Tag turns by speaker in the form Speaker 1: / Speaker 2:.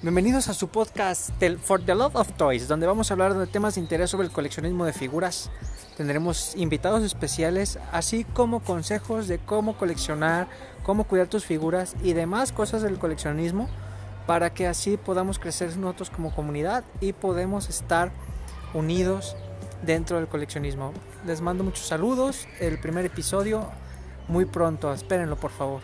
Speaker 1: Bienvenidos a su podcast For the Love of Toys, donde vamos a hablar de temas de interés sobre el coleccionismo de figuras. Tendremos invitados especiales, así como consejos de cómo coleccionar, cómo cuidar tus figuras y demás cosas del coleccionismo, para que así podamos crecer nosotros como comunidad y podemos estar unidos dentro del coleccionismo. Les mando muchos saludos, el primer episodio muy pronto, espérenlo por favor.